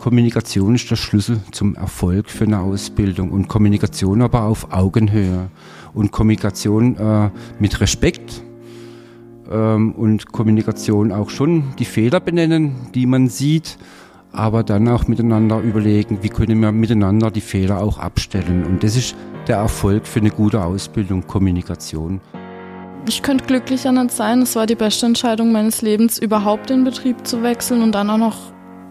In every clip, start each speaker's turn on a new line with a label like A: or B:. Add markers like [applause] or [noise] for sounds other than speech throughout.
A: Kommunikation ist der Schlüssel zum Erfolg für eine Ausbildung und Kommunikation aber auf Augenhöhe und Kommunikation äh, mit Respekt ähm, und Kommunikation auch schon die Fehler benennen, die man sieht, aber dann auch miteinander überlegen, wie können wir miteinander die Fehler auch abstellen. Und das ist der Erfolg für eine gute Ausbildung, Kommunikation.
B: Ich könnte glücklicher nicht sein. Es war die beste Entscheidung meines Lebens, überhaupt den Betrieb zu wechseln und dann auch noch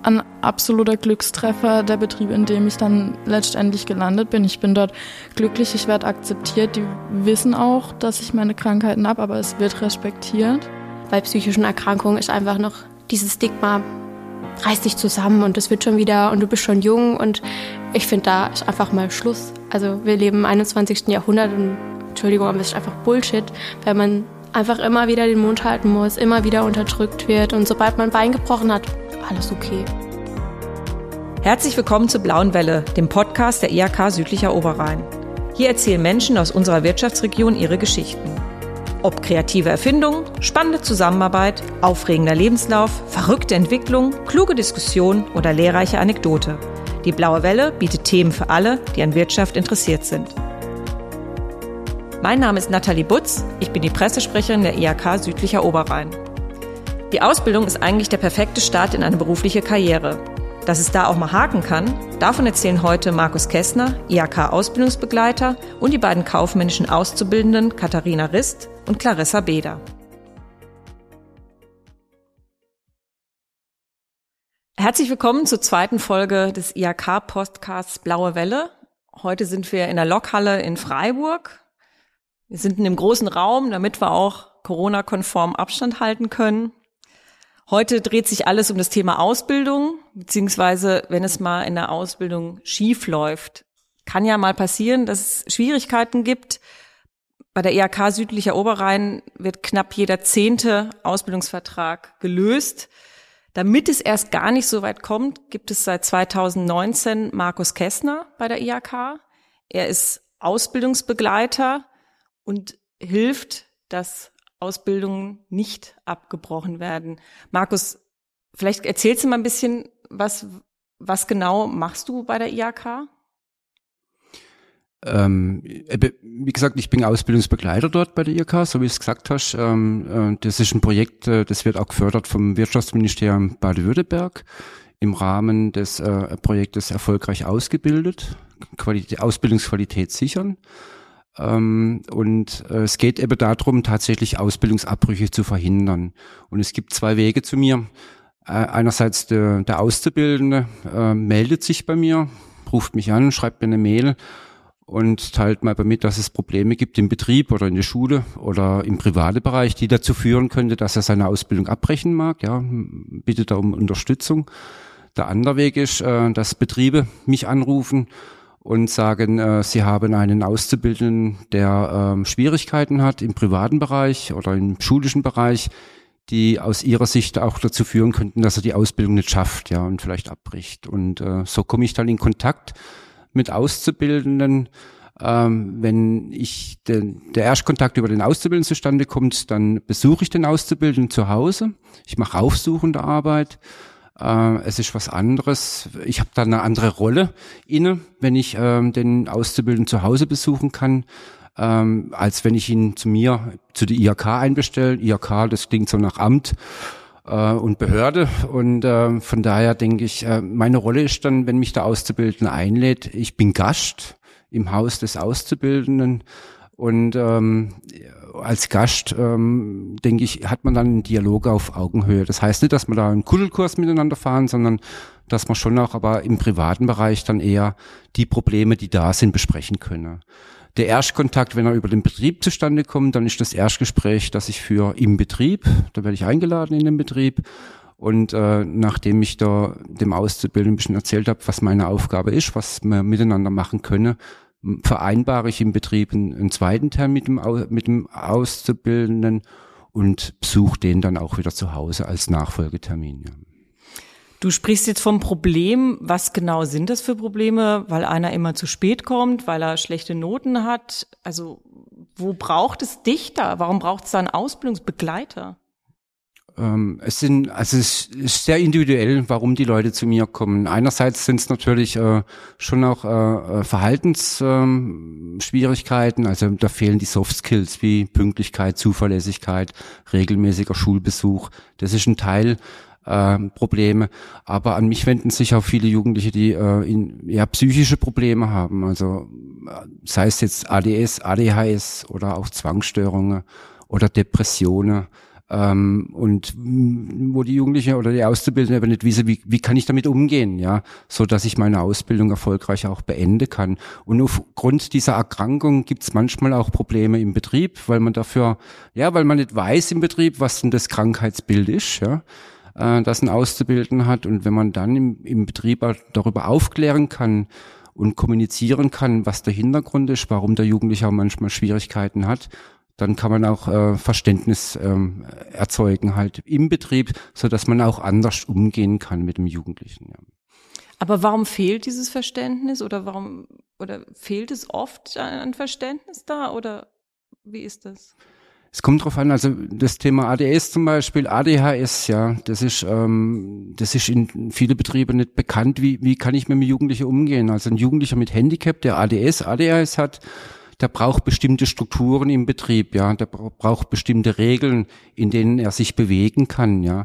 B: ein absoluter Glückstreffer, der Betrieb, in dem ich dann letztendlich gelandet bin. Ich bin dort glücklich, ich werde akzeptiert. Die wissen auch, dass ich meine Krankheiten habe, aber es wird respektiert.
C: Bei psychischen Erkrankungen ist einfach noch dieses Stigma, reiß dich zusammen und es wird schon wieder und du bist schon jung und ich finde, da ist einfach mal Schluss. Also wir leben im 21. Jahrhundert und Entschuldigung, aber es ist einfach Bullshit, weil man einfach immer wieder den Mund halten muss, immer wieder unterdrückt wird und sobald man ein Bein gebrochen hat, alles okay.
D: Herzlich willkommen zur Blauen Welle, dem Podcast der IHK Südlicher Oberrhein. Hier erzählen Menschen aus unserer Wirtschaftsregion ihre Geschichten. Ob kreative Erfindung, spannende Zusammenarbeit, aufregender Lebenslauf, verrückte Entwicklung, kluge Diskussion oder lehrreiche Anekdote. Die Blaue Welle bietet Themen für alle, die an Wirtschaft interessiert sind. Mein Name ist Nathalie Butz, ich bin die Pressesprecherin der IHK Südlicher Oberrhein. Die Ausbildung ist eigentlich der perfekte Start in eine berufliche Karriere. Dass es da auch mal haken kann, davon erzählen heute Markus Kessner, IHK-Ausbildungsbegleiter und die beiden kaufmännischen Auszubildenden Katharina Rist und Clarissa Beder. Herzlich willkommen zur zweiten Folge des IHK-Podcasts Blaue Welle. Heute sind wir in der Lokhalle in Freiburg. Wir sind in einem großen Raum, damit wir auch Corona-konform Abstand halten können. Heute dreht sich alles um das Thema Ausbildung, beziehungsweise wenn es mal in der Ausbildung schief läuft. Kann ja mal passieren, dass es Schwierigkeiten gibt. Bei der IHK Südlicher Oberrhein wird knapp jeder zehnte Ausbildungsvertrag gelöst. Damit es erst gar nicht so weit kommt, gibt es seit 2019 Markus Kessner bei der IHK. Er ist Ausbildungsbegleiter und hilft, dass Ausbildungen nicht abgebrochen werden. Markus, vielleicht erzählst du mal ein bisschen, was, was genau machst du bei der IAK?
A: Ähm, wie gesagt, ich bin Ausbildungsbegleiter dort bei der IAK, so wie du es gesagt hast. Ähm, äh, das ist ein Projekt, äh, das wird auch gefördert vom Wirtschaftsministerium Baden-Württemberg im Rahmen des äh, Projektes erfolgreich ausgebildet, Qualität, Ausbildungsqualität sichern. Ähm, und äh, es geht eben darum, tatsächlich Ausbildungsabbrüche zu verhindern. Und es gibt zwei Wege zu mir. Äh, einerseits der, der Auszubildende äh, meldet sich bei mir, ruft mich an, schreibt mir eine Mail und teilt mal bei mir, dass es Probleme gibt im Betrieb oder in der Schule oder im privaten Bereich, die dazu führen könnte, dass er seine Ausbildung abbrechen mag. Ja, bittet er um Unterstützung. Der andere Weg ist, äh, dass Betriebe mich anrufen und sagen, äh, sie haben einen Auszubildenden, der ähm, Schwierigkeiten hat im privaten Bereich oder im schulischen Bereich, die aus ihrer Sicht auch dazu führen könnten, dass er die Ausbildung nicht schafft, ja, und vielleicht abbricht. Und äh, so komme ich dann in Kontakt mit Auszubildenden. Ähm, wenn ich den, der Erstkontakt über den Auszubildenden zustande kommt, dann besuche ich den Auszubildenden zu Hause. Ich mache aufsuchende Arbeit äh, es ist was anderes. Ich habe da eine andere Rolle inne, wenn ich ähm, den Auszubildenden zu Hause besuchen kann, ähm, als wenn ich ihn zu mir, zu der IHK einbestelle. IHK, das klingt so nach Amt äh, und Behörde. Und äh, von daher denke ich, äh, meine Rolle ist dann, wenn mich der Auszubildende einlädt, ich bin Gast im Haus des Auszubildenden und ähm, als Gast, ähm, denke ich, hat man dann einen Dialog auf Augenhöhe. Das heißt nicht, dass wir da einen Kuddelkurs miteinander fahren, sondern dass man schon auch aber im privaten Bereich dann eher die Probleme, die da sind, besprechen können. Der Erstkontakt, wenn er über den Betrieb zustande kommt, dann ist das Erstgespräch, das ich für im Betrieb, da werde ich eingeladen in den Betrieb und äh, nachdem ich da dem Auszubildenden ein bisschen erzählt habe, was meine Aufgabe ist, was wir miteinander machen können, vereinbare ich im Betrieb einen, zweiten Termin mit dem, mit dem Auszubildenden und besuche den dann auch wieder zu Hause als Nachfolgetermin. Ja.
D: Du sprichst jetzt vom Problem. Was genau sind das für Probleme? Weil einer immer zu spät kommt, weil er schlechte Noten hat. Also wo braucht es dich da? Warum braucht es da einen Ausbildungsbegleiter?
A: Ähm, es sind, also es ist sehr individuell, warum die Leute zu mir kommen. Einerseits sind es natürlich äh, schon auch äh, äh Verhaltensschwierigkeiten, ähm, also da fehlen die Soft Skills wie Pünktlichkeit, Zuverlässigkeit, regelmäßiger Schulbesuch. Das ist ein Teil äh, Probleme. Aber an mich wenden sich auch viele Jugendliche, die äh, in, ja, psychische Probleme haben. Also äh, sei es jetzt ADS, ADHS oder auch Zwangsstörungen oder Depressionen. Ähm, und wo die Jugendliche oder die Auszubildende aber nicht wissen, wie, wie kann ich damit umgehen, ja, so dass ich meine Ausbildung erfolgreich auch beenden kann. Und aufgrund dieser Erkrankung gibt es manchmal auch Probleme im Betrieb, weil man dafür, ja, weil man nicht weiß im Betrieb, was denn das Krankheitsbild ist, ja äh, das ein Auszubildender hat. Und wenn man dann im, im Betrieb darüber aufklären kann und kommunizieren kann, was der Hintergrund ist, warum der Jugendliche auch manchmal Schwierigkeiten hat, dann kann man auch äh, Verständnis ähm, erzeugen halt im Betrieb, so dass man auch anders umgehen kann mit dem Jugendlichen. Ja.
D: Aber warum fehlt dieses Verständnis oder warum oder fehlt es oft an Verständnis da oder wie ist das?
A: Es kommt drauf an, also das Thema ADS zum Beispiel, ADHS, ja, das ist, ähm, das ist in viele Betriebe nicht bekannt. Wie, wie kann ich mit einem Jugendlichen umgehen? Also ein Jugendlicher mit Handicap, der ADS, ADHS hat, der braucht bestimmte Strukturen im Betrieb, ja, der braucht bestimmte Regeln, in denen er sich bewegen kann, ja.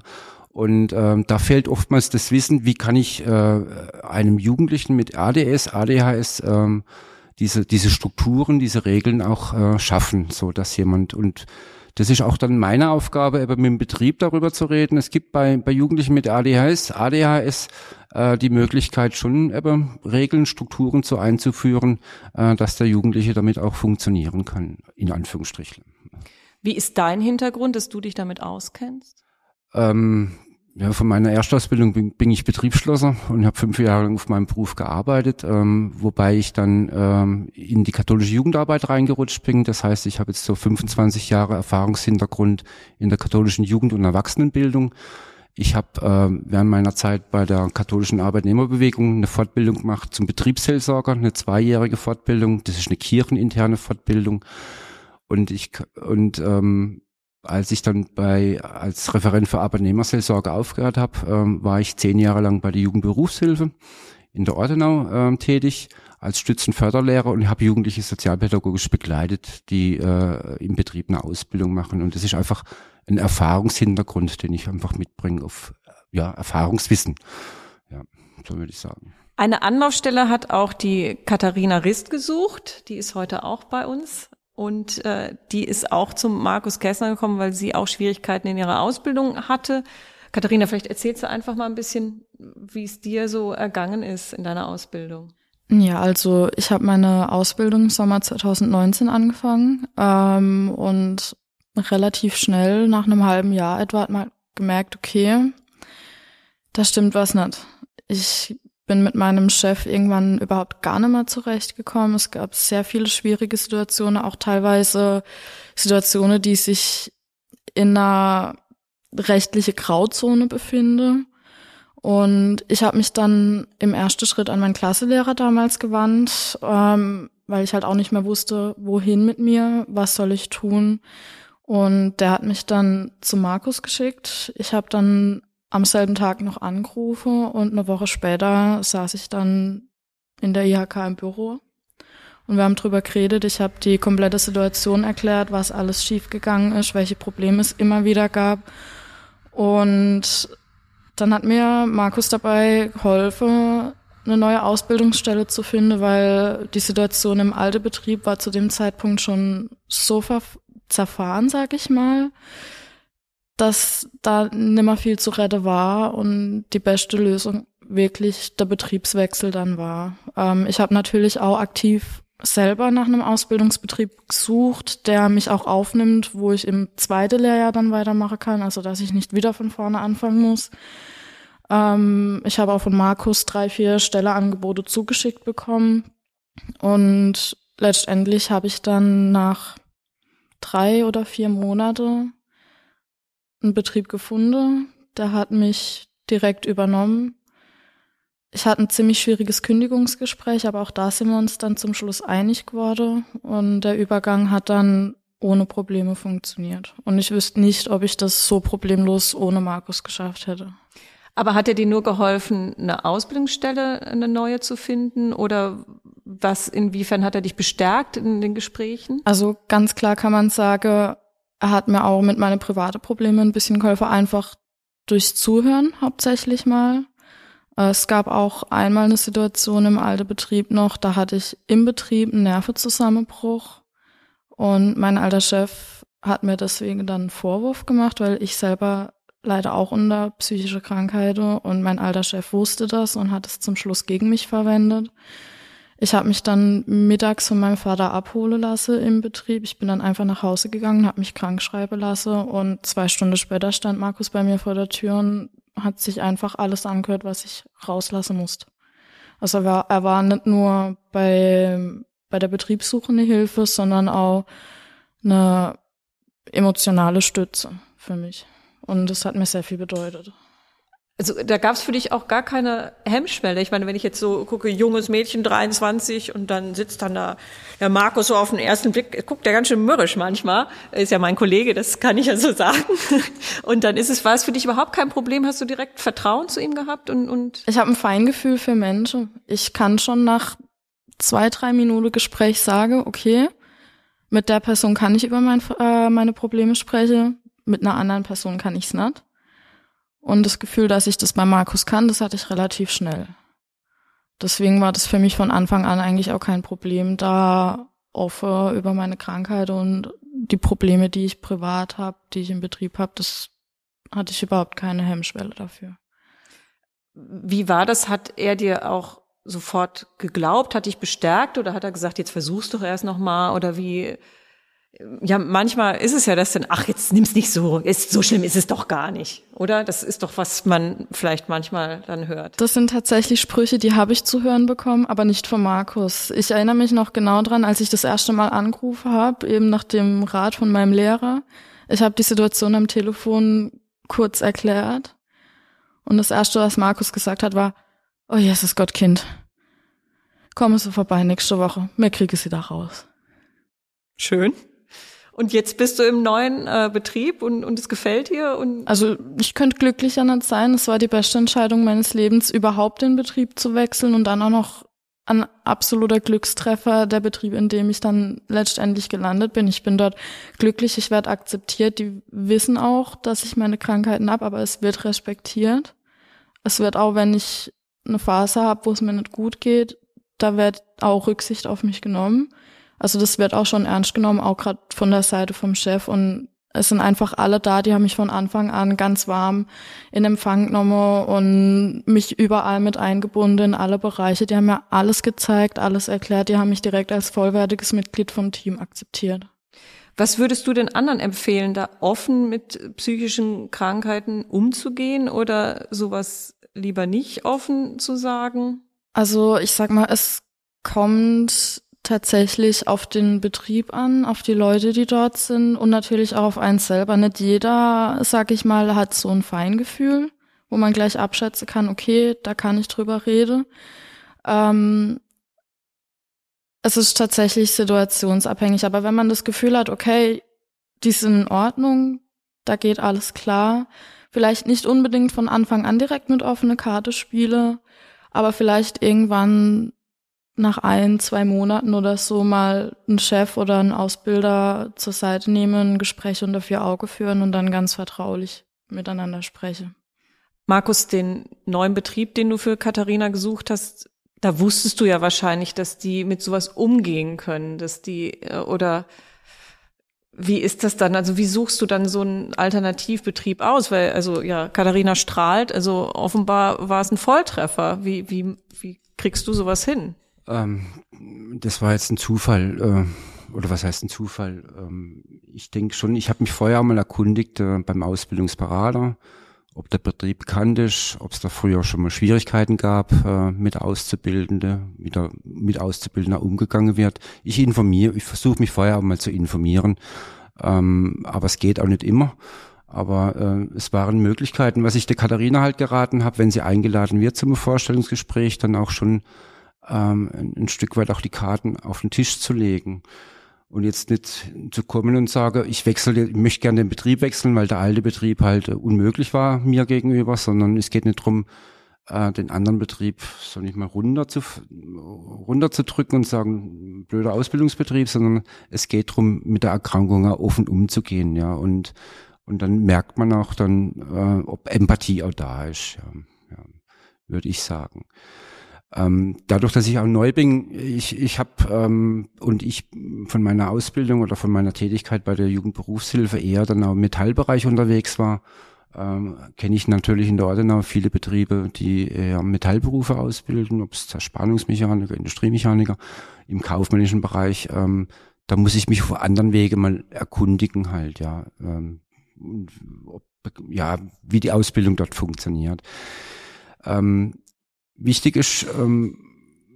A: Und ähm, da fehlt oftmals das Wissen, wie kann ich äh, einem Jugendlichen mit ADS, ADHS ähm, diese, diese Strukturen, diese Regeln auch äh, schaffen, so dass jemand und das ist auch dann meine Aufgabe, eben mit dem Betrieb darüber zu reden. Es gibt bei, bei Jugendlichen mit ADHS, ADHS äh, die Möglichkeit schon eben Regeln, Strukturen zu einzuführen, äh, dass der Jugendliche damit auch funktionieren kann, in Anführungsstrichen.
D: Wie ist dein Hintergrund, dass du dich damit auskennst?
A: Ähm, ja, von meiner Erstausbildung bin, bin ich Betriebsschlosser und habe fünf Jahre lang auf meinem Beruf gearbeitet, ähm, wobei ich dann ähm, in die katholische Jugendarbeit reingerutscht bin. Das heißt, ich habe jetzt so 25 Jahre Erfahrungshintergrund in der katholischen Jugend- und Erwachsenenbildung. Ich habe äh, während meiner Zeit bei der katholischen Arbeitnehmerbewegung eine Fortbildung gemacht zum Betriebsseelsorger, eine zweijährige Fortbildung. Das ist eine kircheninterne Fortbildung. Und ich und ähm, als ich dann bei als Referent für Arbeitnehmerseelsorge aufgehört habe, ähm, war ich zehn Jahre lang bei der Jugendberufshilfe in der Ortenau ähm, tätig als Stützenförderlehrer und habe Jugendliche sozialpädagogisch begleitet, die äh, im Betrieb eine Ausbildung machen. Und das ist einfach ein Erfahrungshintergrund, den ich einfach mitbringe auf ja, Erfahrungswissen. Ja, so würde ich sagen.
D: Eine Anlaufstelle hat auch die Katharina Rist gesucht. Die ist heute auch bei uns. Und äh, die ist auch zum Markus Kästner gekommen, weil sie auch Schwierigkeiten in ihrer Ausbildung hatte. Katharina, vielleicht erzählst du einfach mal ein bisschen, wie es dir so ergangen ist in deiner Ausbildung.
B: Ja, also ich habe meine Ausbildung im Sommer 2019 angefangen ähm, und relativ schnell, nach einem halben Jahr etwa, hat man gemerkt, okay, da stimmt was nicht. Ich bin mit meinem Chef irgendwann überhaupt gar nicht mehr zurechtgekommen. Es gab sehr viele schwierige Situationen, auch teilweise Situationen, die sich in einer rechtliche Grauzone befinden. Und ich habe mich dann im ersten Schritt an meinen Klasselehrer damals gewandt, ähm, weil ich halt auch nicht mehr wusste, wohin mit mir, was soll ich tun. Und der hat mich dann zu Markus geschickt. Ich habe dann am selben Tag noch angerufen und eine Woche später saß ich dann in der IHK im Büro und wir haben drüber geredet. Ich habe die komplette Situation erklärt, was alles schiefgegangen ist, welche Probleme es immer wieder gab. Und dann hat mir Markus dabei geholfen, eine neue Ausbildungsstelle zu finden, weil die Situation im alten Betrieb war zu dem Zeitpunkt schon so zerfahren, sag ich mal, dass da nimmer viel zu retten war und die beste Lösung wirklich der Betriebswechsel dann war. Ähm, ich habe natürlich auch aktiv selber nach einem Ausbildungsbetrieb gesucht, der mich auch aufnimmt, wo ich im zweiten Lehrjahr dann weitermachen kann, also dass ich nicht wieder von vorne anfangen muss. Ähm, ich habe auch von Markus drei, vier Stelleangebote zugeschickt bekommen und letztendlich habe ich dann nach drei oder vier Monate einen Betrieb gefunden, der hat mich direkt übernommen. Ich hatte ein ziemlich schwieriges Kündigungsgespräch, aber auch da sind wir uns dann zum Schluss einig geworden. Und der Übergang hat dann ohne Probleme funktioniert. Und ich wüsste nicht, ob ich das so problemlos ohne Markus geschafft hätte.
D: Aber hat er dir nur geholfen, eine Ausbildungsstelle, eine neue zu finden? Oder was, inwiefern hat er dich bestärkt in den Gesprächen?
B: Also ganz klar kann man sagen, er hat mir auch mit meinen privaten Problemen ein bisschen geholfen, einfach durchs Zuhören hauptsächlich mal. Es gab auch einmal eine Situation im alten Betrieb noch, da hatte ich im Betrieb einen Nervenzusammenbruch und mein alter Chef hat mir deswegen dann einen Vorwurf gemacht, weil ich selber leider auch unter psychischer Krankheit und mein alter Chef wusste das und hat es zum Schluss gegen mich verwendet. Ich habe mich dann mittags von meinem Vater abholen lassen im Betrieb. Ich bin dann einfach nach Hause gegangen, habe mich krank schreiben lassen und zwei Stunden später stand Markus bei mir vor der Tür und hat sich einfach alles angehört, was ich rauslassen musste. Also er war, er war nicht nur bei, bei der Betriebssuche eine Hilfe, sondern auch eine emotionale Stütze für mich. Und das hat mir sehr viel bedeutet.
D: Also da gab es für dich auch gar keine Hemmschwelle. Ich meine, wenn ich jetzt so gucke, junges Mädchen, 23, und dann sitzt dann da der Markus so auf den ersten Blick, guckt der ganz schön mürrisch manchmal. Ist ja mein Kollege, das kann ich ja so sagen. [laughs] Und dann ist es, war es für dich überhaupt kein Problem? Hast du direkt Vertrauen zu ihm gehabt? Und, und
B: ich habe ein Feingefühl für Menschen. Ich kann schon nach zwei, drei Minuten Gespräch sagen, okay, mit der Person kann ich über mein, äh, meine Probleme sprechen, mit einer anderen Person kann ich's nicht. Und das Gefühl, dass ich das bei Markus kann, das hatte ich relativ schnell. Deswegen war das für mich von Anfang an eigentlich auch kein Problem, da offen über meine Krankheit und die Probleme, die ich privat habe, die ich im Betrieb habe, das hatte ich überhaupt keine Hemmschwelle dafür.
D: Wie war das? Hat er dir auch sofort geglaubt, hat dich bestärkt oder hat er gesagt, jetzt versuchst du doch erst noch mal oder wie ja, manchmal ist es ja das dann, ach, jetzt nimm's nicht so, ist, so schlimm ist es doch gar nicht, oder? Das ist doch, was man vielleicht manchmal dann hört.
B: Das sind tatsächlich Sprüche, die habe ich zu hören bekommen, aber nicht von Markus. Ich erinnere mich noch genau dran, als ich das erste Mal angerufen habe, eben nach dem Rat von meinem Lehrer. Ich habe die Situation am Telefon kurz erklärt. Und das erste, was Markus gesagt hat, war, oh Jesus Gott, Kind, komm so vorbei nächste Woche, mir kriege sie da raus.
D: Schön. Und jetzt bist du im neuen äh, Betrieb und, und es gefällt dir? Und
B: also ich könnte glücklicher nicht sein. Es war die beste Entscheidung meines Lebens, überhaupt den Betrieb zu wechseln und dann auch noch ein absoluter Glückstreffer der Betrieb, in dem ich dann letztendlich gelandet bin. Ich bin dort glücklich, ich werde akzeptiert. Die wissen auch, dass ich meine Krankheiten habe, aber es wird respektiert. Es wird auch, wenn ich eine Phase habe, wo es mir nicht gut geht, da wird auch Rücksicht auf mich genommen. Also das wird auch schon ernst genommen, auch gerade von der Seite vom Chef. Und es sind einfach alle da, die haben mich von Anfang an ganz warm in Empfang genommen und mich überall mit eingebunden in alle Bereiche. Die haben mir alles gezeigt, alles erklärt. Die haben mich direkt als vollwertiges Mitglied vom Team akzeptiert.
D: Was würdest du den anderen empfehlen, da offen mit psychischen Krankheiten umzugehen oder sowas lieber nicht offen zu sagen?
B: Also ich sag mal, es kommt tatsächlich auf den Betrieb an, auf die Leute, die dort sind und natürlich auch auf einen selber. Nicht jeder, sag ich mal, hat so ein Feingefühl, wo man gleich abschätzen kann, okay, da kann ich drüber reden. Ähm, es ist tatsächlich situationsabhängig, aber wenn man das Gefühl hat, okay, die sind in Ordnung, da geht alles klar, vielleicht nicht unbedingt von Anfang an direkt mit offene Karte spiele, aber vielleicht irgendwann nach ein, zwei Monaten oder so mal einen Chef oder einen Ausbilder zur Seite nehmen, ein Gespräch unter vier Augen führen und dann ganz vertraulich miteinander sprechen.
D: Markus, den neuen Betrieb, den du für Katharina gesucht hast, da wusstest du ja wahrscheinlich, dass die mit sowas umgehen können, dass die äh, oder wie ist das dann? Also wie suchst du dann so einen Alternativbetrieb aus? Weil also ja, Katharina strahlt, also offenbar war es ein Volltreffer. Wie wie wie kriegst du sowas hin?
A: Ähm, das war jetzt ein Zufall. Äh, oder was heißt ein Zufall? Ähm, ich denke schon, ich habe mich vorher mal erkundigt äh, beim Ausbildungsberater, ob der Betrieb bekannt ist, ob es da früher schon mal Schwierigkeiten gab, äh, mit Auszubildende, wie da mit Auszubildender umgegangen wird. Ich informiere, ich versuche mich vorher auch mal zu informieren, ähm, aber es geht auch nicht immer. Aber äh, es waren Möglichkeiten, was ich der Katharina halt geraten habe, wenn sie eingeladen wird zum Vorstellungsgespräch, dann auch schon ähm, ein, Stück weit auch die Karten auf den Tisch zu legen. Und jetzt nicht zu kommen und sagen, ich wechsle, ich möchte gerne den Betrieb wechseln, weil der alte Betrieb halt äh, unmöglich war mir gegenüber, sondern es geht nicht drum, äh, den anderen Betrieb, soll ich mal runter zu, runter zu drücken und sagen, blöder Ausbildungsbetrieb, sondern es geht drum, mit der Erkrankung offen umzugehen, ja, und, und dann merkt man auch dann, äh, ob Empathie auch da ist, ja, ja würde ich sagen. Ähm, dadurch, dass ich auch neu bin, ich, ich habe ähm, und ich von meiner Ausbildung oder von meiner Tätigkeit bei der Jugendberufshilfe eher dann auch im Metallbereich unterwegs war, ähm, kenne ich natürlich in der Ordenau viele Betriebe, die eher Metallberufe ausbilden, ob es Zerspannungsmechaniker, Industriemechaniker, im kaufmännischen Bereich. Ähm, da muss ich mich auf anderen Wege mal erkundigen halt, ja, ähm, ob, ja, wie die Ausbildung dort funktioniert. Ähm, Wichtig ist, ähm,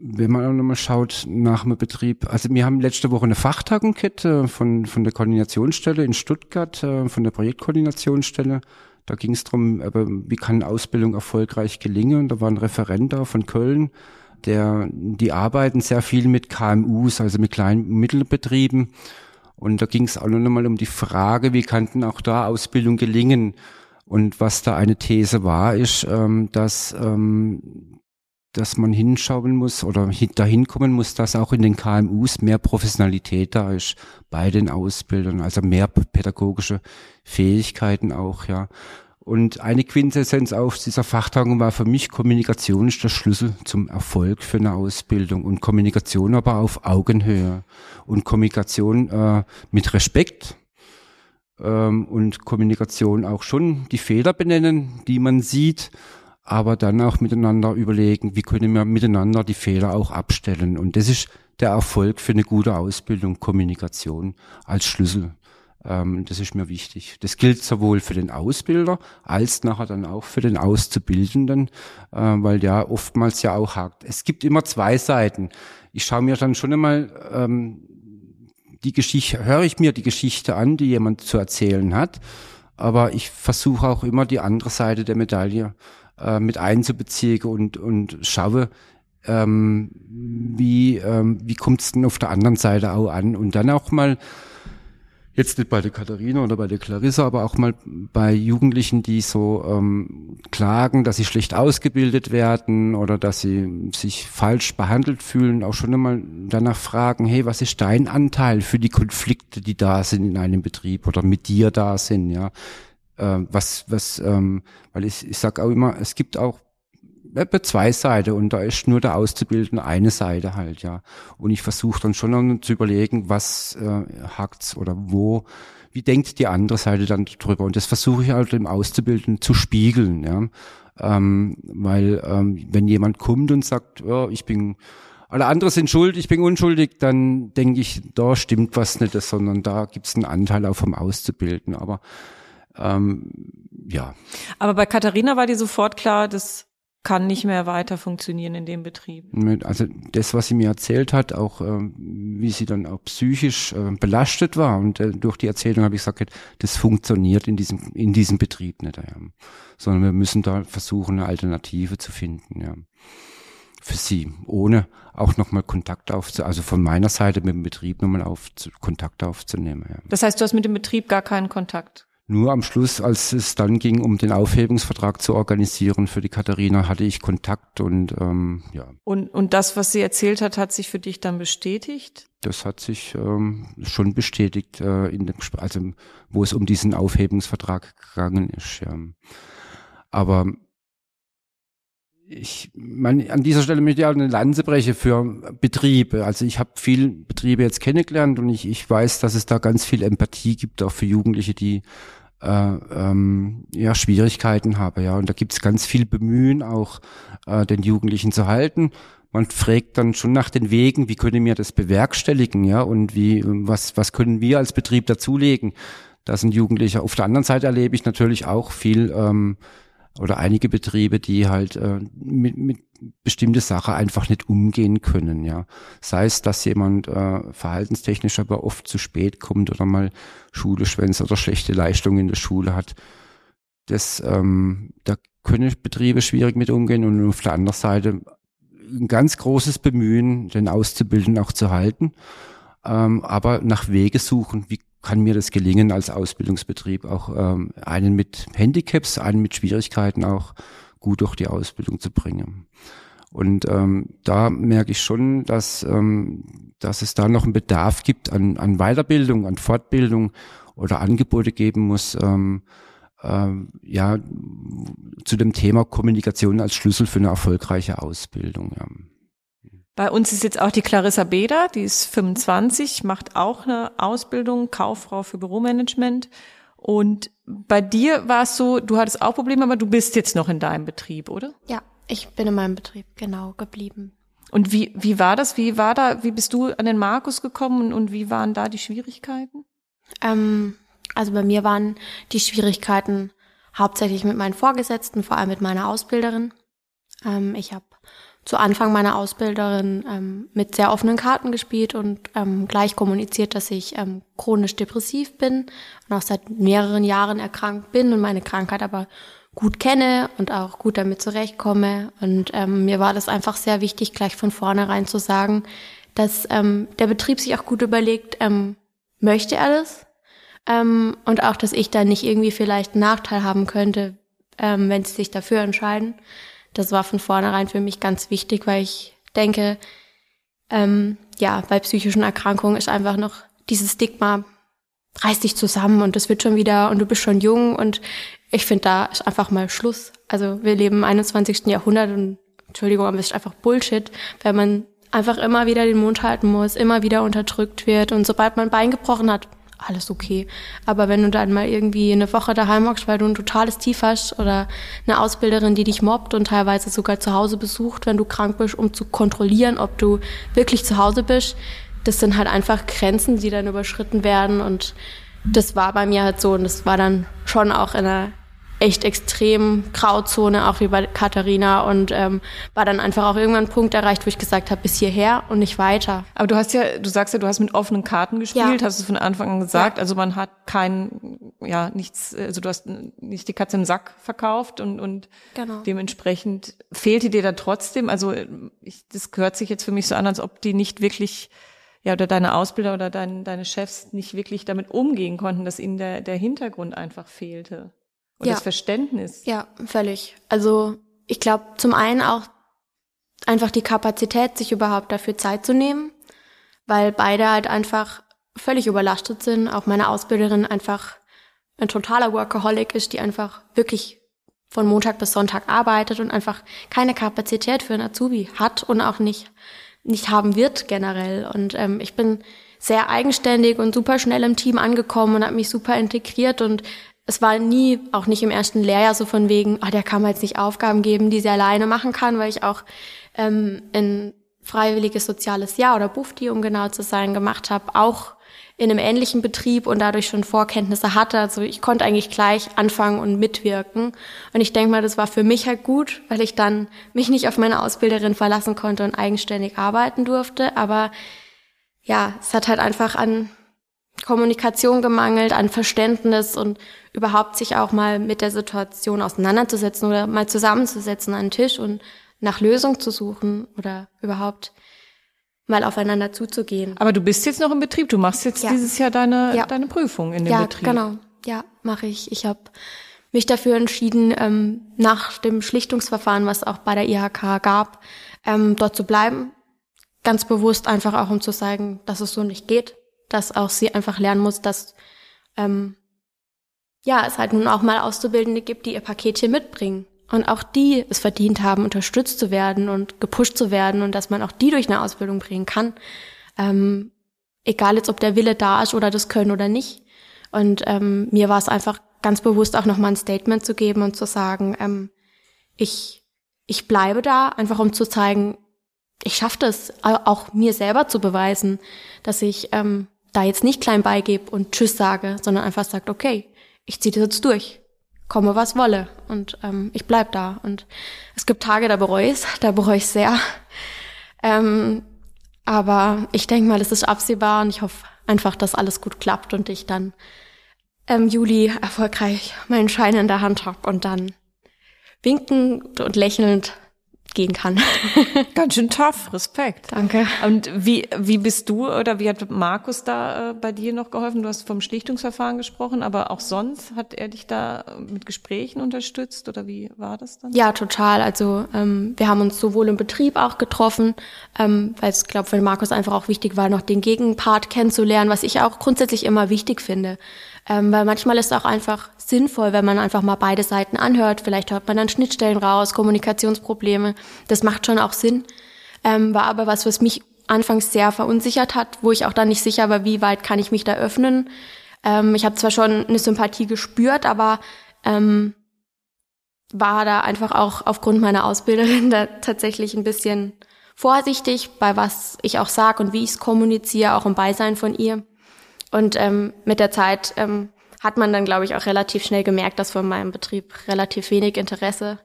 A: wenn man nochmal schaut nach dem Betrieb, also wir haben letzte Woche eine Fachtagung gehabt von, von der Koordinationsstelle in Stuttgart, äh, von der Projektkoordinationsstelle. Da ging es darum, wie kann Ausbildung erfolgreich gelingen. Da war ein Referent da von Köln, der, die arbeiten sehr viel mit KMUs, also mit kleinen Mittelbetrieben. Und da ging es auch nochmal um die Frage, wie kann denn auch da Ausbildung gelingen? Und was da eine These war, ist, ähm, dass ähm, dass man hinschauen muss oder dahin kommen muss, dass auch in den KMUs mehr Professionalität da ist bei den Ausbildern, also mehr pädagogische Fähigkeiten auch, ja. Und eine Quintessenz auf dieser Fachtagung war für mich, Kommunikation ist der Schlüssel zum Erfolg für eine Ausbildung und Kommunikation aber auf Augenhöhe und Kommunikation äh, mit Respekt ähm, und Kommunikation auch schon die Fehler benennen, die man sieht aber dann auch miteinander überlegen, wie können wir miteinander die Fehler auch abstellen. Und das ist der Erfolg für eine gute Ausbildung, Kommunikation als Schlüssel. Ähm, das ist mir wichtig. Das gilt sowohl für den Ausbilder als nachher dann auch für den Auszubildenden, äh, weil ja oftmals ja auch hakt. Es gibt immer zwei Seiten. Ich schaue mir dann schon einmal ähm, die Geschichte, höre ich mir die Geschichte an, die jemand zu erzählen hat, aber ich versuche auch immer die andere Seite der Medaille äh, mit einzubeziehen und, und schaue, ähm, wie, ähm, wie kommt es denn auf der anderen Seite auch an und dann auch mal jetzt nicht bei der Katharina oder bei der Clarissa, aber auch mal bei Jugendlichen, die so ähm, klagen, dass sie schlecht ausgebildet werden oder dass sie sich falsch behandelt fühlen, auch schon einmal danach fragen, hey, was ist dein Anteil für die Konflikte, die da sind in einem Betrieb oder mit dir da sind, ja? Äh, was, was, ähm, weil ich, ich sage auch immer, es gibt auch zwei Seiten und da ist nur der Auszubildende eine Seite halt, ja. Und ich versuche dann schon zu überlegen, was äh, hakt's oder wo, wie denkt die andere Seite dann drüber. Und das versuche ich halt im Auszubildenden zu spiegeln, ja. Ähm, weil ähm, wenn jemand kommt und sagt, oh, ich bin alle anderen sind schuld, ich bin unschuldig, dann denke ich, da stimmt was nicht, sondern da gibt's einen Anteil auch vom Auszubilden. Aber ähm, ja.
D: Aber bei Katharina war dir sofort klar, das kann nicht mehr weiter funktionieren in dem Betrieb.
A: Also das, was sie mir erzählt hat, auch äh, wie sie dann auch psychisch äh, belastet war und äh, durch die Erzählung habe ich gesagt, das funktioniert in diesem in diesem Betrieb nicht, ja. sondern wir müssen da versuchen, eine Alternative zu finden, ja, für sie, ohne auch nochmal Kontakt aufzunehmen, also von meiner Seite mit dem Betrieb nochmal auf Kontakt aufzunehmen. Ja.
D: Das heißt, du hast mit dem Betrieb gar keinen Kontakt?
A: Nur am Schluss, als es dann ging, um den Aufhebungsvertrag zu organisieren für die Katharina, hatte ich Kontakt und ähm, ja.
D: Und, und das, was sie erzählt hat, hat sich für dich dann bestätigt?
A: Das hat sich ähm, schon bestätigt, äh, in dem, also wo es um diesen Aufhebungsvertrag gegangen ist. Ja. Aber ich man, an dieser Stelle möchte ich auch eine Lanze brechen für Betriebe. Also ich habe viel Betriebe jetzt kennengelernt und ich, ich weiß, dass es da ganz viel Empathie gibt, auch für Jugendliche, die äh, ähm, ja, Schwierigkeiten haben. Ja, und da gibt's ganz viel Bemühen, auch äh, den Jugendlichen zu halten. Man fragt dann schon nach den Wegen, wie können wir das bewerkstelligen, ja, und wie, was, was können wir als Betrieb dazulegen? Da sind Jugendliche. Auf der anderen Seite erlebe ich natürlich auch viel ähm, oder einige Betriebe, die halt äh, mit, mit bestimmte Sachen einfach nicht umgehen können, ja. Sei es, dass jemand äh, verhaltenstechnisch aber oft zu spät kommt oder mal Schule schwänzt oder schlechte Leistungen in der Schule hat. Das, ähm, da können Betriebe schwierig mit umgehen und auf der anderen Seite ein ganz großes Bemühen, den Auszubildenden auch zu halten. ähm, aber nach Wege suchen, wie kann mir das gelingen als Ausbildungsbetrieb, auch ähm, einen mit Handicaps, einen mit Schwierigkeiten auch gut durch die Ausbildung zu bringen. Und ähm, da merke ich schon, dass, ähm, dass es da noch einen Bedarf gibt an, an Weiterbildung, an Fortbildung oder Angebote geben muss, ähm, ähm, ja, zu dem Thema Kommunikation als Schlüssel für eine erfolgreiche Ausbildung. Ja.
D: Bei uns ist jetzt auch die Clarissa Beder, die ist 25, macht auch eine Ausbildung, Kauffrau für Büromanagement. Und bei dir war es so, du hattest auch Probleme, aber du bist jetzt noch in deinem Betrieb, oder?
C: Ja, ich bin in meinem Betrieb, genau, geblieben.
D: Und wie, wie war das? Wie war da, wie bist du an den Markus gekommen und wie waren da die Schwierigkeiten?
C: Ähm, also bei mir waren die Schwierigkeiten hauptsächlich mit meinen Vorgesetzten, vor allem mit meiner Ausbilderin. Ähm, ich habe zu Anfang meiner Ausbilderin ähm, mit sehr offenen Karten gespielt und ähm, gleich kommuniziert, dass ich ähm, chronisch depressiv bin und auch seit mehreren Jahren erkrankt bin und meine Krankheit aber gut kenne und auch gut damit zurechtkomme. Und ähm, mir war das einfach sehr wichtig, gleich von vornherein zu sagen, dass ähm, der Betrieb sich auch gut überlegt, ähm, möchte er das? Ähm, und auch, dass ich da nicht irgendwie vielleicht einen Nachteil haben könnte, ähm, wenn sie sich dafür entscheiden das war von vornherein für mich ganz wichtig, weil ich denke, ähm, ja, bei psychischen Erkrankungen ist einfach noch dieses Stigma, reiß dich zusammen und das wird schon wieder und du bist schon jung und ich finde, da ist einfach mal Schluss. Also wir leben im 21. Jahrhundert und Entschuldigung, aber es ist einfach Bullshit, wenn man einfach immer wieder den Mund halten muss, immer wieder unterdrückt wird und sobald man ein Bein gebrochen hat, alles okay. Aber wenn du dann mal irgendwie eine Woche daheim hockst, weil du ein totales Tief hast oder eine Ausbilderin, die dich mobbt und teilweise sogar zu Hause besucht, wenn du krank bist, um zu kontrollieren, ob du wirklich zu Hause bist, das sind halt einfach Grenzen, die dann überschritten werden und das war bei mir halt so und das war dann schon auch in einer echt extrem Grauzone, auch wie bei Katharina und ähm, war dann einfach auch irgendwann ein Punkt erreicht, wo ich gesagt habe, bis hierher und nicht weiter.
D: Aber du hast ja, du sagst ja, du hast mit offenen Karten gespielt, ja. hast du von Anfang an gesagt. Ja. Also man hat kein, ja, nichts, also du hast nicht die Katze im Sack verkauft und, und genau. dementsprechend fehlte dir da trotzdem, also ich, das gehört sich jetzt für mich so an, als ob die nicht wirklich ja, oder deine Ausbilder oder dein, deine Chefs nicht wirklich damit umgehen konnten, dass ihnen der, der Hintergrund einfach fehlte. Und ja. das Verständnis.
C: Ja, völlig. Also ich glaube zum einen auch einfach die Kapazität, sich überhaupt dafür Zeit zu nehmen, weil beide halt einfach völlig überlastet sind. Auch meine Ausbilderin einfach ein totaler Workaholic ist, die einfach wirklich von Montag bis Sonntag arbeitet und einfach keine Kapazität für ein Azubi hat und auch nicht nicht haben wird generell. Und ähm, ich bin sehr eigenständig und super schnell im Team angekommen und habe mich super integriert und es war nie, auch nicht im ersten Lehrjahr so von wegen, ah, der kann mir jetzt nicht Aufgaben geben, die sie alleine machen kann, weil ich auch ähm, ein freiwilliges soziales Jahr oder Bufti, um genau zu sein, gemacht habe, auch in einem ähnlichen Betrieb und dadurch schon Vorkenntnisse hatte. Also ich konnte eigentlich gleich anfangen und mitwirken. Und ich denke mal, das war für mich halt gut, weil ich dann mich nicht auf meine Ausbilderin verlassen konnte und eigenständig arbeiten durfte. Aber ja, es hat halt einfach an Kommunikation gemangelt, an Verständnis und überhaupt sich auch mal mit der Situation auseinanderzusetzen oder mal zusammenzusetzen an den Tisch und nach Lösung zu suchen oder überhaupt mal aufeinander zuzugehen.
D: Aber du bist jetzt noch im Betrieb, du machst jetzt ja. dieses Jahr deine, ja. deine Prüfung in dem
C: ja,
D: Betrieb.
C: Ja, genau. Ja, mache ich. Ich habe mich dafür entschieden, ähm, nach dem Schlichtungsverfahren, was auch bei der IHK gab, ähm, dort zu bleiben. Ganz bewusst einfach auch, um zu zeigen, dass es so nicht geht dass auch sie einfach lernen muss, dass ähm, ja es halt nun auch mal Auszubildende gibt, die ihr Paketchen mitbringen und auch die es verdient haben, unterstützt zu werden und gepusht zu werden und dass man auch die durch eine Ausbildung bringen kann, ähm, egal jetzt ob der Wille da ist oder das Können oder nicht. Und ähm, mir war es einfach ganz bewusst auch nochmal ein Statement zu geben und zu sagen, ähm, ich ich bleibe da, einfach um zu zeigen, ich schaffe das, auch mir selber zu beweisen, dass ich ähm, da jetzt nicht klein beigebe und Tschüss sage, sondern einfach sagt, okay, ich ziehe das jetzt durch, komme was wolle und ähm, ich bleib da. Und es gibt Tage, da bereue ich [laughs] da bereue ich sehr. Ähm, aber ich denke mal, das ist absehbar und ich hoffe einfach, dass alles gut klappt und ich dann im Juli erfolgreich meinen Schein in der Hand habe und dann winkend und lächelnd gehen kann. [laughs]
D: Ganz schön tough, Respekt.
C: Danke.
D: Und wie, wie bist du oder wie hat Markus da äh, bei dir noch geholfen? Du hast vom Schlichtungsverfahren gesprochen, aber auch sonst hat er dich da mit Gesprächen unterstützt oder wie war das dann?
C: Ja, total. Also ähm, wir haben uns sowohl im Betrieb auch getroffen, ähm, weil es, glaube für Markus einfach auch wichtig war, noch den Gegenpart kennenzulernen, was ich auch grundsätzlich immer wichtig finde. Ähm, weil manchmal ist es auch einfach sinnvoll, wenn man einfach mal beide Seiten anhört. Vielleicht hört man dann Schnittstellen raus, Kommunikationsprobleme. Das macht schon auch Sinn. Ähm, war aber was, was mich anfangs sehr verunsichert hat, wo ich auch dann nicht sicher war, wie weit kann ich mich da öffnen. Ähm, ich habe zwar schon eine Sympathie gespürt, aber ähm, war da einfach auch aufgrund meiner Ausbilderin [laughs] da tatsächlich ein bisschen vorsichtig bei was ich auch sag und wie ich es kommuniziere, auch im Beisein von ihr. Und ähm, mit der Zeit ähm, hat man dann, glaube ich, auch relativ schnell gemerkt, dass von meinem Betrieb relativ wenig Interesse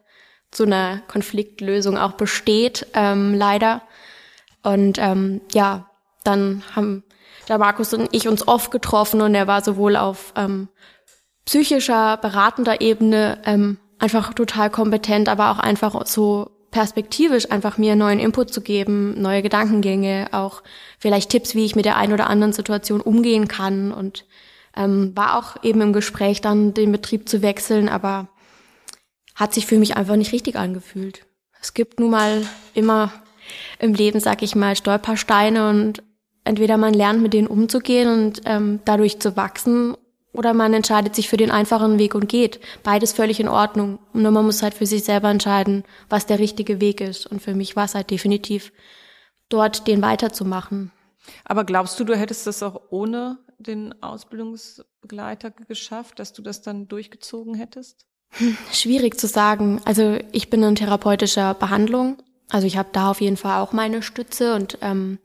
C: zu einer Konfliktlösung auch besteht, ähm, leider. Und ähm, ja, dann haben der Markus und ich uns oft getroffen und er war sowohl auf ähm, psychischer, beratender Ebene ähm, einfach total kompetent, aber auch einfach so perspektivisch einfach mir neuen Input zu geben, neue Gedankengänge, auch vielleicht Tipps, wie ich mit der einen oder anderen Situation umgehen kann und ähm, war auch eben im Gespräch dann den Betrieb zu wechseln, aber hat sich für mich einfach nicht richtig angefühlt. Es gibt nun mal immer im Leben, sag ich mal, Stolpersteine und entweder man lernt mit denen umzugehen und ähm, dadurch zu wachsen oder man entscheidet sich für den einfachen Weg und geht. Beides völlig in Ordnung. Nur man muss halt für sich selber entscheiden, was der richtige Weg ist. Und für mich war es halt definitiv, dort den weiterzumachen.
D: Aber glaubst du, du hättest das auch ohne den Ausbildungsbegleiter geschafft, dass du das dann durchgezogen hättest?
C: Hm, schwierig zu sagen. Also ich bin in therapeutischer Behandlung. Also ich habe da auf jeden Fall auch meine Stütze und ähm,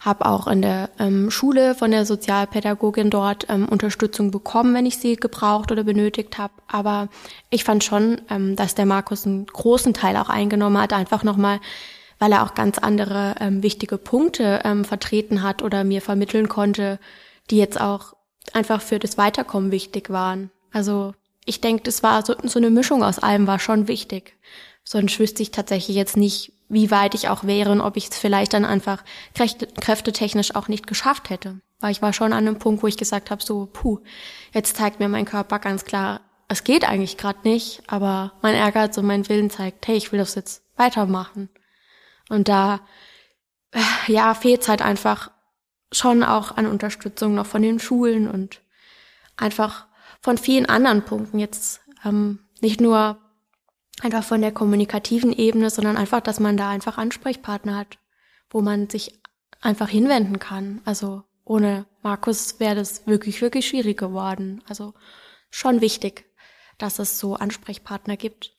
C: habe auch in der ähm, Schule von der Sozialpädagogin dort ähm, Unterstützung bekommen, wenn ich sie gebraucht oder benötigt habe. Aber ich fand schon, ähm, dass der Markus einen großen Teil auch eingenommen hat, einfach nochmal, weil er auch ganz andere ähm, wichtige Punkte ähm, vertreten hat oder mir vermitteln konnte, die jetzt auch einfach für das Weiterkommen wichtig waren. Also ich denke, das war so, so eine Mischung aus allem war schon wichtig. Sonst wüsste ich tatsächlich jetzt nicht, wie weit ich auch wäre und ob ich es vielleicht dann einfach kräftetechnisch auch nicht geschafft hätte. Weil ich war schon an einem Punkt, wo ich gesagt habe, so, puh, jetzt zeigt mir mein Körper ganz klar, es geht eigentlich gerade nicht, aber mein Ehrgeiz und mein Willen zeigt, hey, ich will das jetzt weitermachen. Und da, äh, ja, fehlt halt einfach schon auch an Unterstützung noch von den Schulen und einfach von vielen anderen Punkten jetzt ähm, nicht nur einfach von der kommunikativen Ebene, sondern einfach, dass man da einfach Ansprechpartner hat, wo man sich einfach hinwenden kann. Also ohne Markus wäre das wirklich, wirklich schwierig geworden. Also schon wichtig, dass es so Ansprechpartner gibt.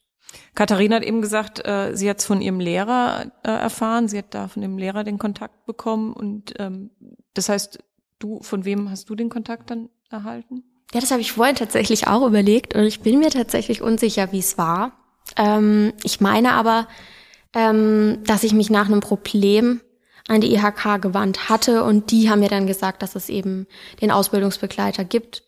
D: Katharina hat eben gesagt, äh, sie hat es von ihrem Lehrer äh, erfahren, sie hat da von dem Lehrer den Kontakt bekommen und ähm, das heißt, du, von wem hast du den Kontakt dann erhalten?
C: Ja, das habe ich vorhin tatsächlich auch überlegt und ich bin mir tatsächlich unsicher, wie es war. Ähm, ich meine aber, ähm, dass ich mich nach einem Problem an die IHK gewandt hatte und die haben mir dann gesagt, dass es eben den Ausbildungsbegleiter gibt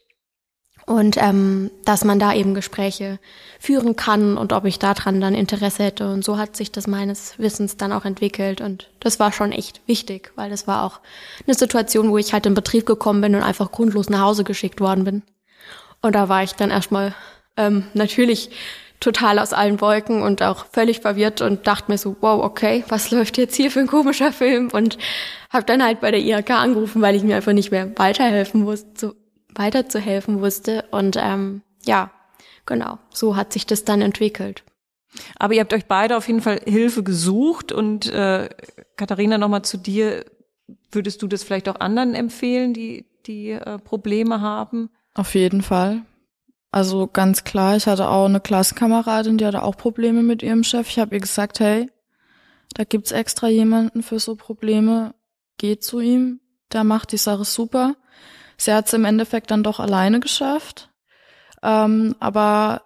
C: und ähm, dass man da eben Gespräche führen kann und ob ich daran dann Interesse hätte. Und so hat sich das meines Wissens dann auch entwickelt und das war schon echt wichtig, weil das war auch eine Situation, wo ich halt in Betrieb gekommen bin und einfach grundlos nach Hause geschickt worden bin. Und da war ich dann erstmal ähm, natürlich total aus allen Wolken und auch völlig verwirrt und dachte mir so, wow, okay, was läuft jetzt hier für ein komischer Film? Und habe dann halt bei der IHK angerufen, weil ich mir einfach nicht mehr weiterhelfen wusste, weiterzuhelfen wusste. Und ähm, ja, genau, so hat sich das dann entwickelt.
D: Aber ihr habt euch beide auf jeden Fall Hilfe gesucht und äh, Katharina, nochmal zu dir, würdest du das vielleicht auch anderen empfehlen, die, die äh, Probleme haben?
B: Auf jeden Fall. Also ganz klar, ich hatte auch eine Klassenkameradin, die hatte auch Probleme mit ihrem Chef. Ich habe ihr gesagt, hey, da gibt's extra jemanden für so Probleme, geht zu ihm, der macht die Sache super. Sie hat es im Endeffekt dann doch alleine geschafft. Ähm, aber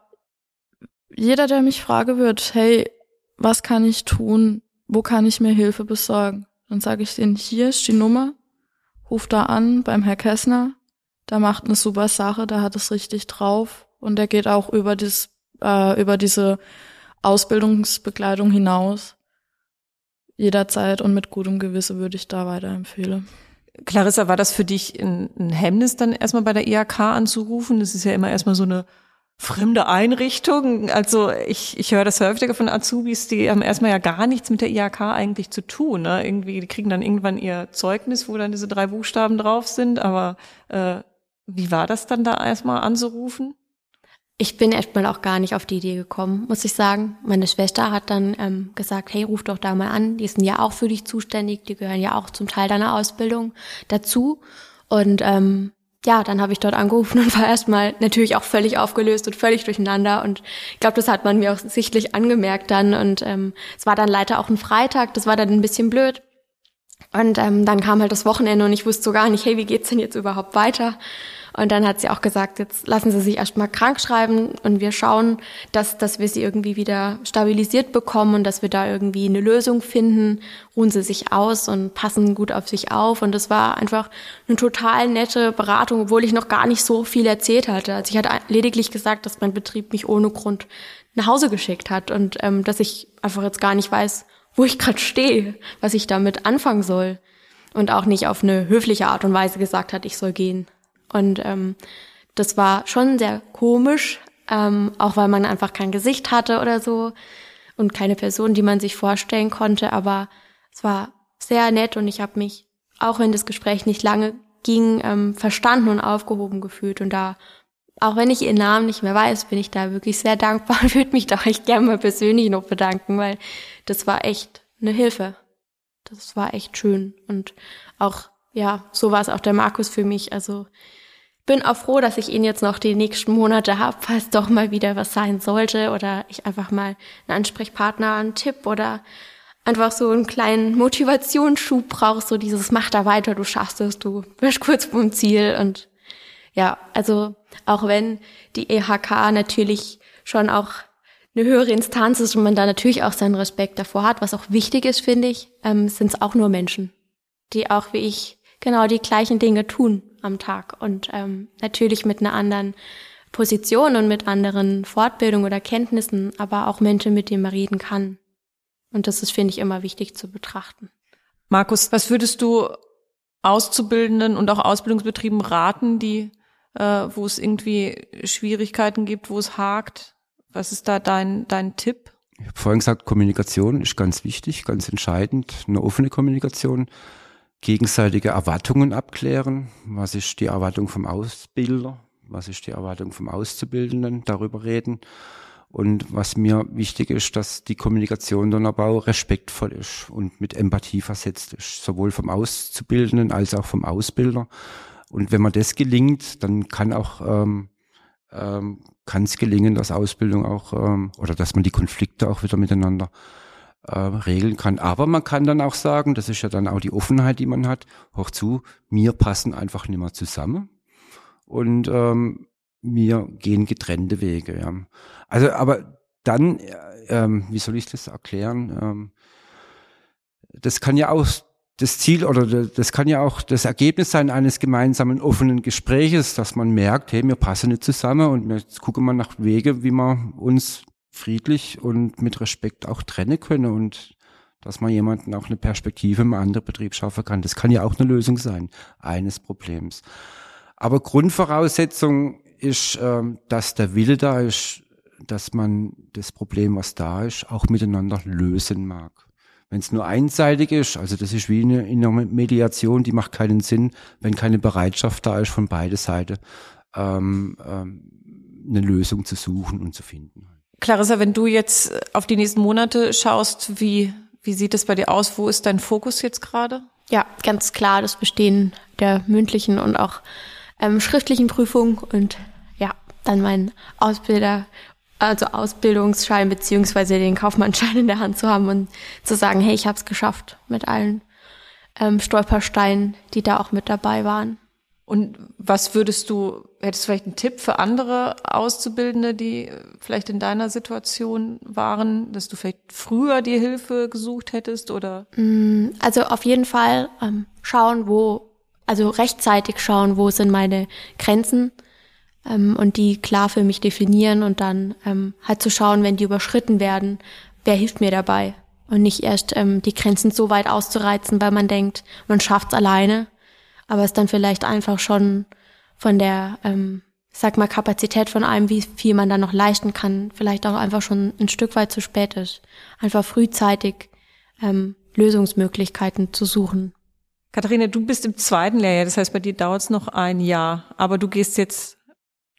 B: jeder, der mich fragen wird, hey, was kann ich tun? Wo kann ich mir Hilfe besorgen? Dann sage ich denen, hier ist die Nummer, ruf da an beim Herr Kessner, der macht eine super Sache, der hat es richtig drauf und der geht auch über das, äh, über diese Ausbildungsbegleitung hinaus. jederzeit und mit gutem Gewissen würde ich da weiterempfehlen.
D: Clarissa, war das für dich ein, ein Hemmnis, dann erstmal bei der IHK anzurufen? Das ist ja immer erstmal so eine fremde Einrichtung. Also ich, ich höre das häufiger von Azubis, die haben erstmal ja gar nichts mit der IHK eigentlich zu tun. Ne? Irgendwie, die kriegen dann irgendwann ihr Zeugnis, wo dann diese drei Buchstaben drauf sind. Aber äh, wie war das dann da erstmal anzurufen?
C: Ich bin erstmal auch gar nicht auf die Idee gekommen, muss ich sagen. Meine Schwester hat dann ähm, gesagt, hey, ruf doch da mal an. Die sind ja auch für dich zuständig. Die gehören ja auch zum Teil deiner Ausbildung dazu. Und ähm, ja, dann habe ich dort angerufen [laughs] und war erstmal natürlich auch völlig aufgelöst und völlig durcheinander. Und ich glaube, das hat man mir auch sichtlich angemerkt dann. Und ähm, es war dann leider auch ein Freitag. Das war dann ein bisschen blöd. Und ähm, dann kam halt das Wochenende und ich wusste so gar nicht, hey, wie geht's denn jetzt überhaupt weiter? Und dann hat sie auch gesagt, jetzt lassen Sie sich erstmal krank schreiben und wir schauen, dass, dass wir sie irgendwie wieder stabilisiert bekommen und dass wir da irgendwie eine Lösung finden. Ruhen Sie sich aus und passen gut auf sich auf. Und das war einfach eine total nette Beratung, obwohl ich noch gar nicht so viel erzählt hatte. Also ich hatte lediglich gesagt, dass mein Betrieb mich ohne Grund nach Hause geschickt hat und ähm, dass ich einfach jetzt gar nicht weiß, wo ich gerade stehe, was ich damit anfangen soll. Und auch nicht auf eine höfliche Art und Weise gesagt hat, ich soll gehen. Und ähm, das war schon sehr komisch, ähm, auch weil man einfach kein Gesicht hatte oder so und keine Person, die man sich vorstellen konnte. Aber es war sehr nett und ich habe mich, auch wenn das Gespräch nicht lange ging, ähm, verstanden und aufgehoben gefühlt. Und da, auch wenn ich ihren Namen nicht mehr weiß, bin ich da wirklich sehr dankbar und [laughs] würde mich da echt gerne mal persönlich noch bedanken, weil das war echt eine Hilfe. Das war echt schön. Und auch, ja, so war es auch der Markus für mich. Also bin auch froh, dass ich ihn jetzt noch die nächsten Monate habe, falls doch mal wieder was sein sollte oder ich einfach mal einen Ansprechpartner, einen Tipp oder einfach so einen kleinen Motivationsschub brauche, so dieses mach da weiter, du schaffst es, du bist kurz vom Ziel und ja, also auch wenn die EHK natürlich schon auch eine höhere Instanz ist und man da natürlich auch seinen Respekt davor hat, was auch wichtig ist, finde ich, ähm, sind es auch nur Menschen, die auch wie ich genau die gleichen Dinge tun am Tag und ähm, natürlich mit einer anderen Position und mit anderen Fortbildungen oder Kenntnissen, aber auch Menschen, mit denen man reden kann. Und das ist, finde ich, immer wichtig zu betrachten.
D: Markus, was würdest du Auszubildenden und auch Ausbildungsbetrieben raten, die, äh, wo es irgendwie Schwierigkeiten gibt, wo es hakt? Was ist da dein, dein Tipp?
A: Ich habe vorhin gesagt, Kommunikation ist ganz wichtig, ganz entscheidend, eine offene Kommunikation gegenseitige Erwartungen abklären. Was ist die Erwartung vom Ausbilder? Was ist die Erwartung vom Auszubildenden? Darüber reden. Und was mir wichtig ist, dass die Kommunikation dann aber auch respektvoll ist und mit Empathie versetzt ist, sowohl vom Auszubildenden als auch vom Ausbilder. Und wenn man das gelingt, dann kann auch ähm, ähm, kann es gelingen, dass Ausbildung auch ähm, oder dass man die Konflikte auch wieder miteinander äh, regeln kann. Aber man kann dann auch sagen, das ist ja dann auch die Offenheit, die man hat, hoch zu, mir passen einfach nicht mehr zusammen und ähm, mir gehen getrennte Wege. Ja. Also, aber dann, äh, ähm, wie soll ich das erklären? Ähm, das kann ja auch das Ziel oder das kann ja auch das Ergebnis sein eines gemeinsamen offenen Gespräches, dass man merkt, hey, wir passen nicht zusammen und jetzt gucken wir nach Wege, wie wir uns friedlich und mit Respekt auch trennen können und dass man jemanden auch eine Perspektive im anderen Betrieb schaffen kann. Das kann ja auch eine Lösung sein eines Problems. Aber Grundvoraussetzung ist, ähm, dass der Wille da ist, dass man das Problem, was da ist, auch miteinander lösen mag. Wenn es nur einseitig ist, also das ist wie eine, in einer Mediation, die macht keinen Sinn, wenn keine Bereitschaft da ist von beide Seiten, ähm, ähm, eine Lösung zu suchen und zu finden.
D: Clarissa, wenn du jetzt auf die nächsten Monate schaust, wie, wie sieht es bei dir aus? Wo ist dein Fokus jetzt gerade?
C: Ja, ganz klar das Bestehen der mündlichen und auch ähm, schriftlichen Prüfung und ja, dann mein Ausbilder, also Ausbildungsschein beziehungsweise den Kaufmannschein in der Hand zu haben und zu sagen, hey, ich habe es geschafft mit allen ähm, Stolpersteinen, die da auch mit dabei waren.
D: Und was würdest du, hättest du vielleicht einen Tipp für andere Auszubildende, die vielleicht in deiner Situation waren, dass du vielleicht früher die Hilfe gesucht hättest oder?
C: Mm, also auf jeden Fall ähm, schauen, wo, also rechtzeitig schauen, wo sind meine Grenzen ähm, und die klar für mich definieren und dann ähm, halt zu schauen, wenn die überschritten werden, wer hilft mir dabei? und nicht erst ähm, die Grenzen so weit auszureizen, weil man denkt, man schafft's alleine, aber es dann vielleicht einfach schon von der, ähm, sag mal, Kapazität von einem, wie viel man dann noch leisten kann, vielleicht auch einfach schon ein Stück weit zu spät ist. Einfach frühzeitig ähm, Lösungsmöglichkeiten zu suchen.
D: Katharina, du bist im zweiten Lehrjahr, das heißt, bei dir dauert es noch ein Jahr, aber du gehst jetzt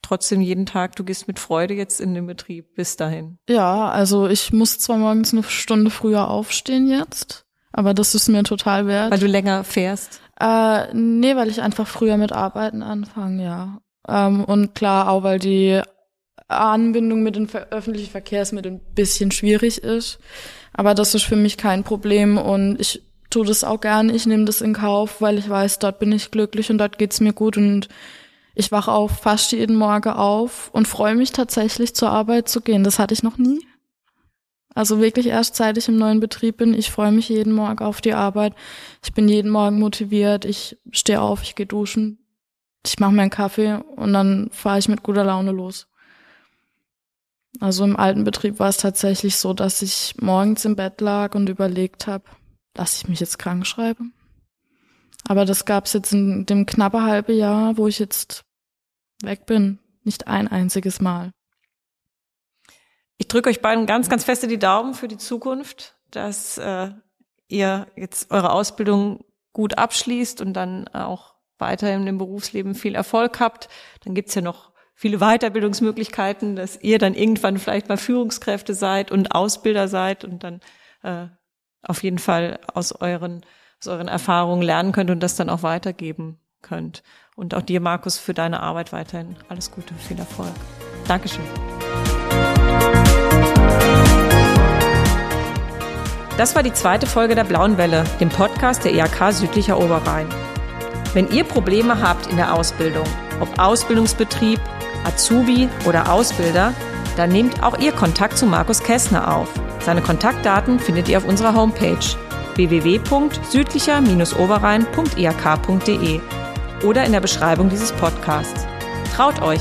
D: trotzdem jeden Tag, du gehst mit Freude jetzt in den Betrieb bis dahin.
B: Ja, also ich muss zwar morgens eine Stunde früher aufstehen jetzt, aber das ist mir total wert.
D: Weil du länger fährst?
B: Äh, nee, weil ich einfach früher mit Arbeiten anfange, ja. Ähm, und klar, auch weil die Anbindung mit den öffentlichen Verkehrsmitteln ein bisschen schwierig ist. Aber das ist für mich kein Problem und ich tue das auch gerne. Ich nehme das in Kauf, weil ich weiß, dort bin ich glücklich und dort geht's mir gut und ich wache auch fast jeden Morgen auf und freue mich tatsächlich zur Arbeit zu gehen. Das hatte ich noch nie. Also wirklich erst seit ich im neuen Betrieb bin. Ich freue mich jeden Morgen auf die Arbeit. Ich bin jeden Morgen motiviert. Ich stehe auf, ich gehe duschen, ich mache mir einen Kaffee und dann fahre ich mit guter Laune los. Also im alten Betrieb war es tatsächlich so, dass ich morgens im Bett lag und überlegt habe, lasse ich mich jetzt krank schreiben? Aber das gab es jetzt in dem knappe halbe Jahr, wo ich jetzt weg bin, nicht ein einziges Mal.
D: Ich drücke euch beiden ganz, ganz feste die Daumen für die Zukunft, dass äh, ihr jetzt eure Ausbildung gut abschließt und dann auch weiterhin im Berufsleben viel Erfolg habt. Dann gibt's ja noch viele Weiterbildungsmöglichkeiten, dass ihr dann irgendwann vielleicht mal Führungskräfte seid und Ausbilder seid und dann äh, auf jeden Fall aus euren, aus euren Erfahrungen lernen könnt und das dann auch weitergeben könnt. Und auch dir, Markus, für deine Arbeit weiterhin alles Gute, viel Erfolg. Dankeschön. Das war die zweite Folge der Blauen Welle, dem Podcast der IHK Südlicher Oberrhein. Wenn ihr Probleme habt in der Ausbildung, ob Ausbildungsbetrieb, Azubi oder Ausbilder, dann nehmt auch ihr Kontakt zu Markus Kästner auf. Seine Kontaktdaten findet ihr auf unserer Homepage www.südlicher-oberrhein.iak.de oder in der Beschreibung dieses Podcasts. Traut euch!